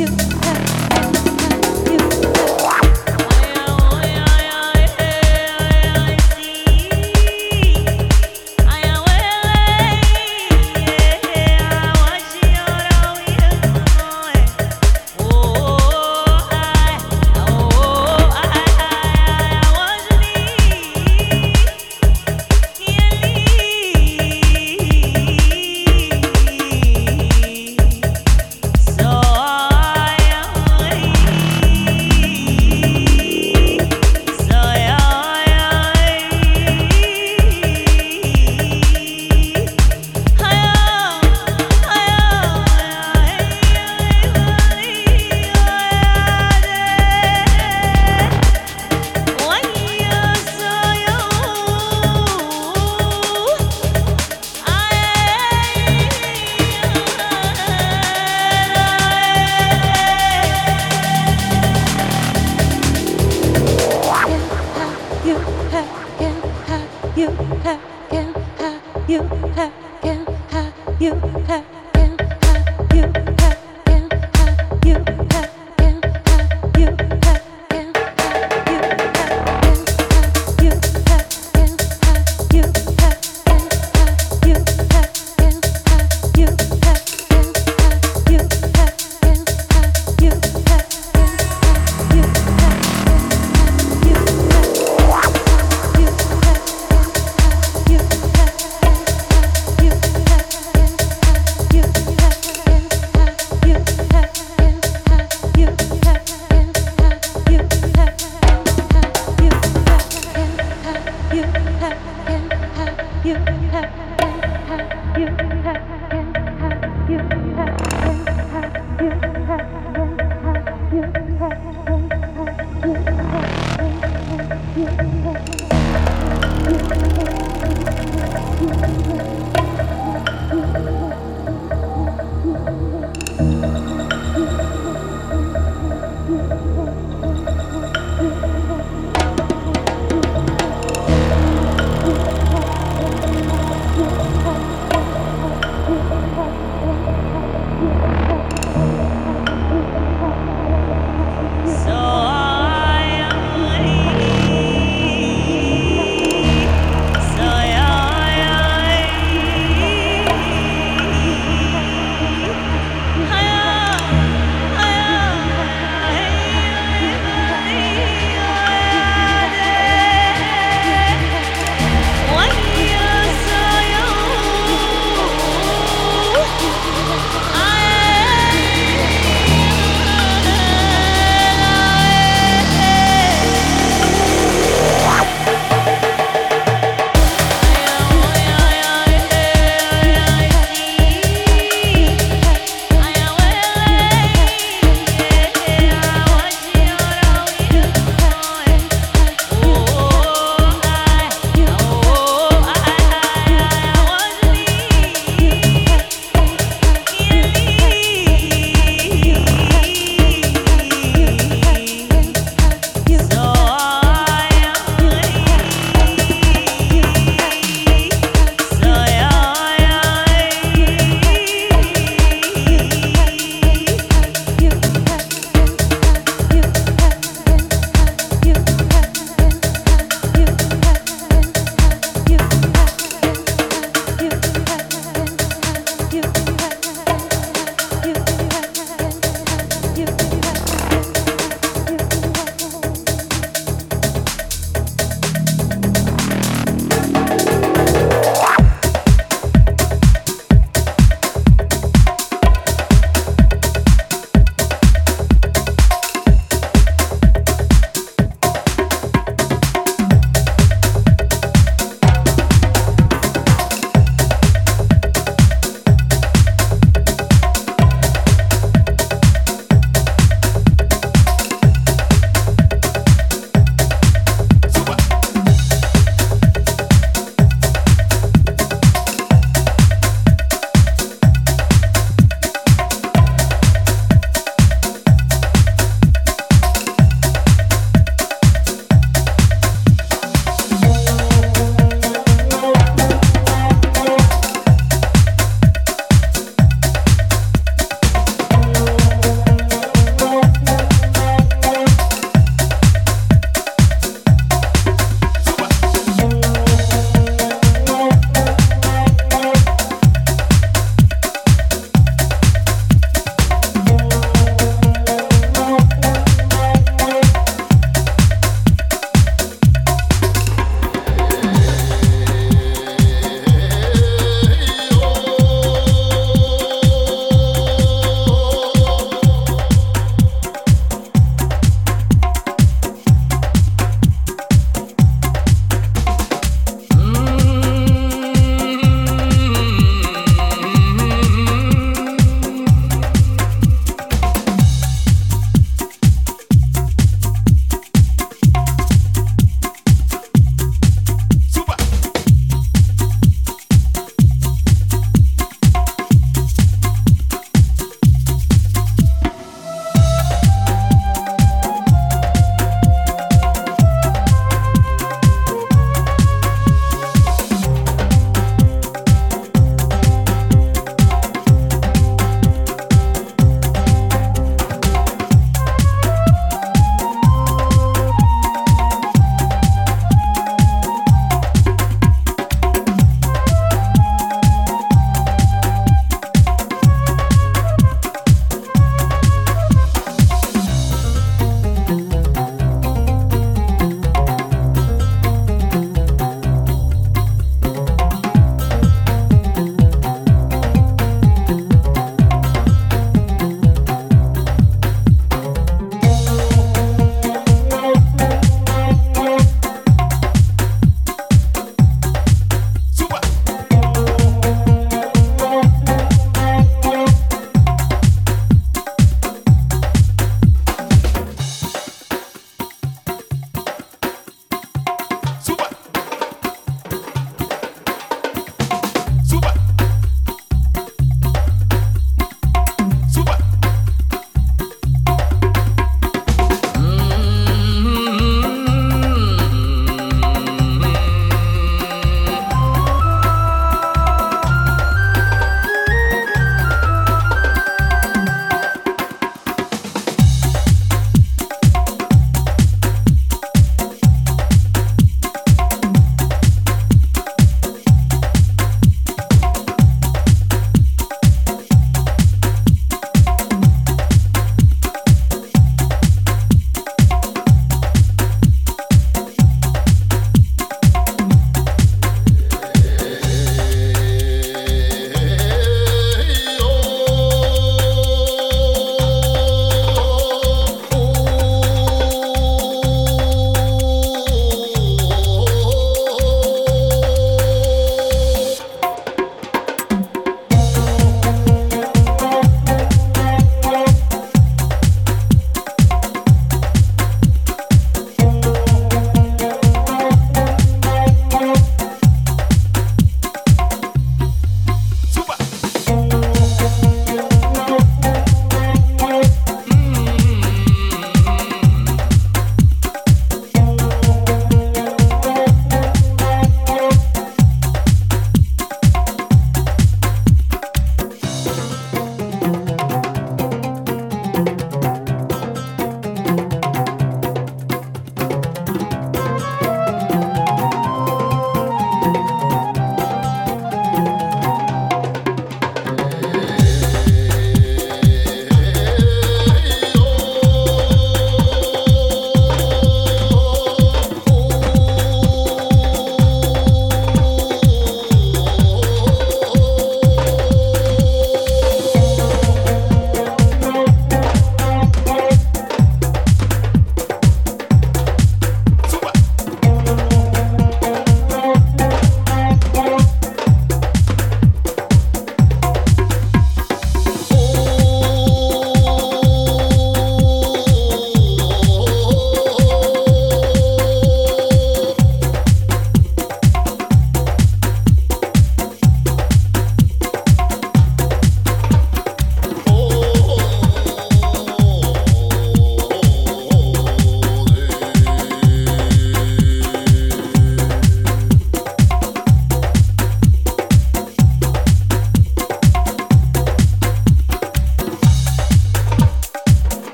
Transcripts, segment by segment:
So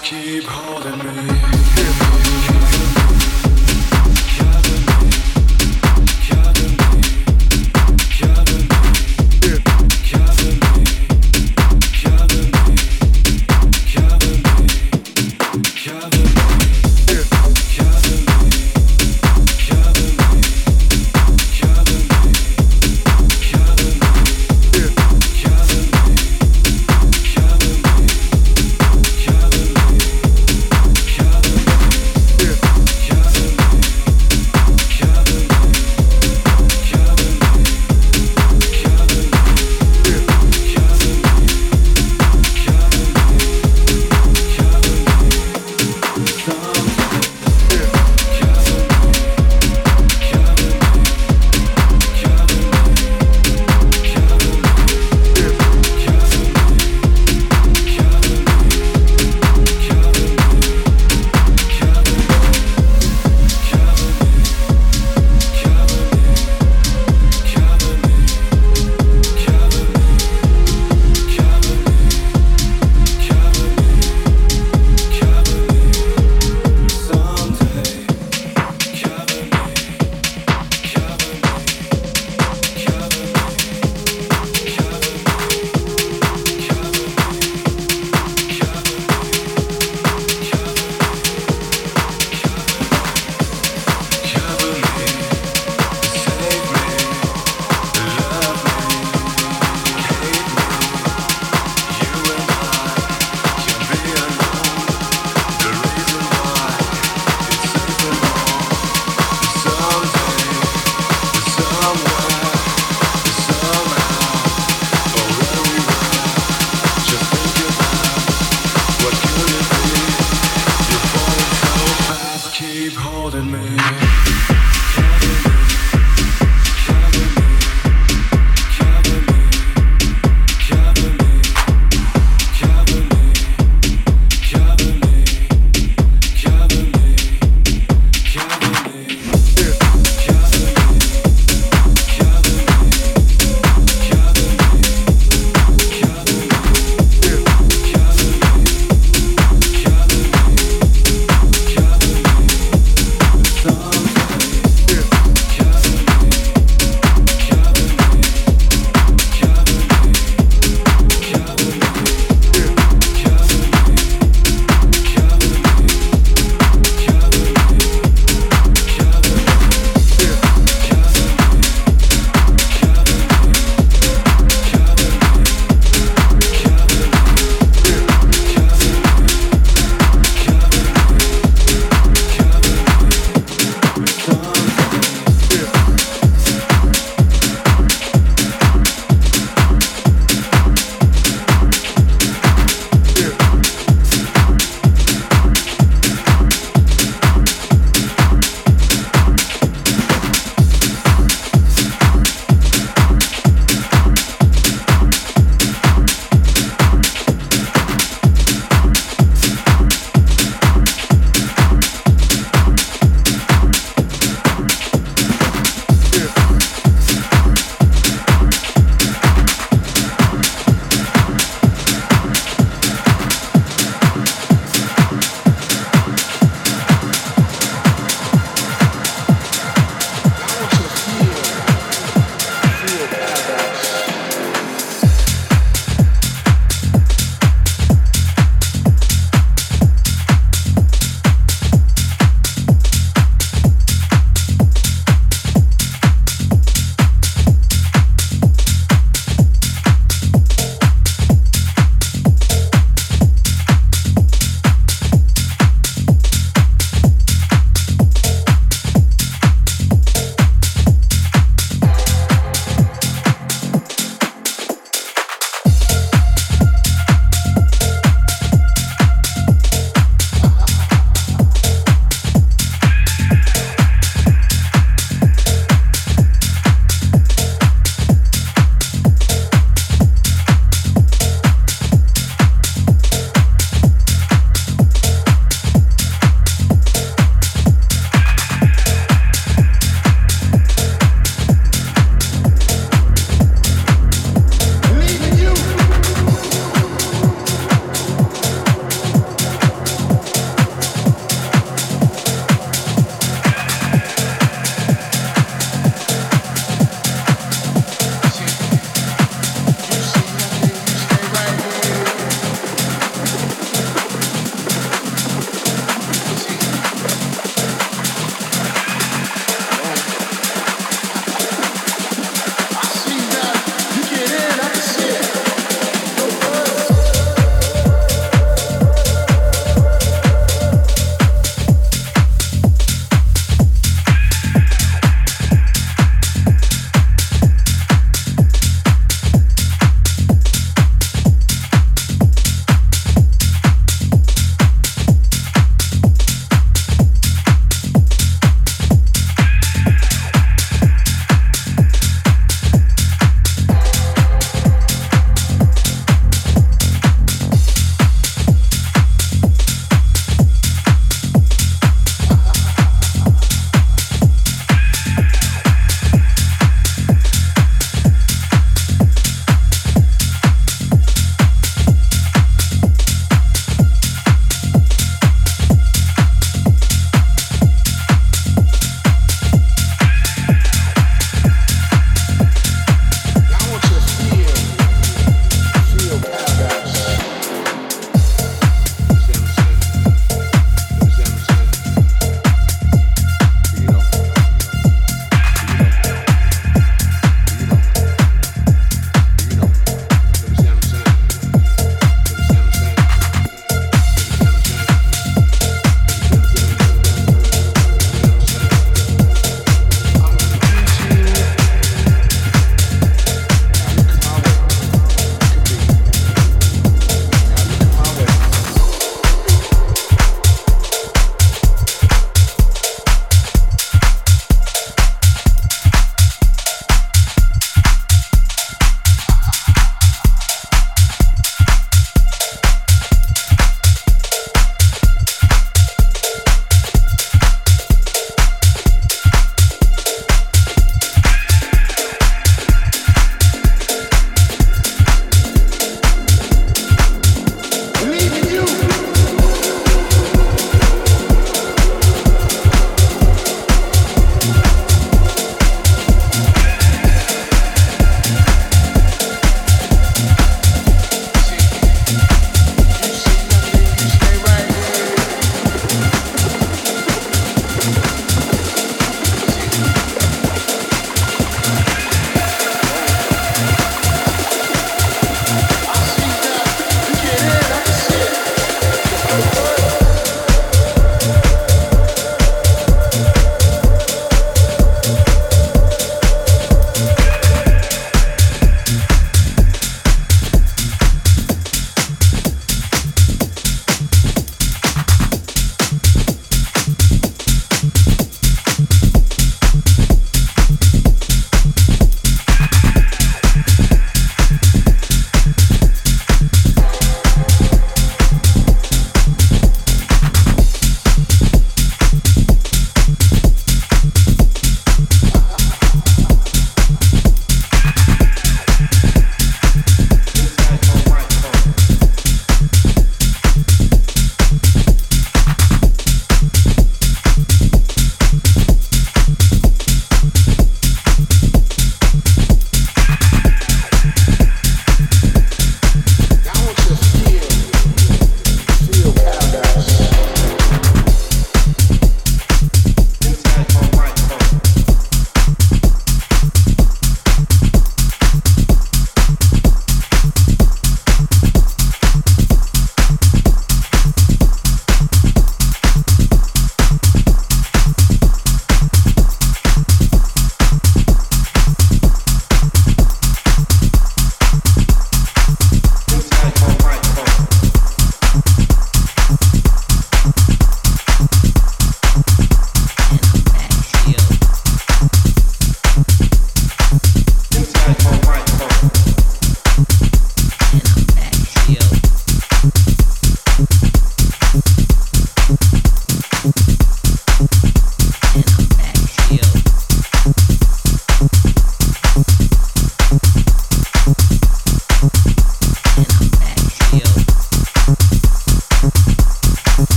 keep holding me.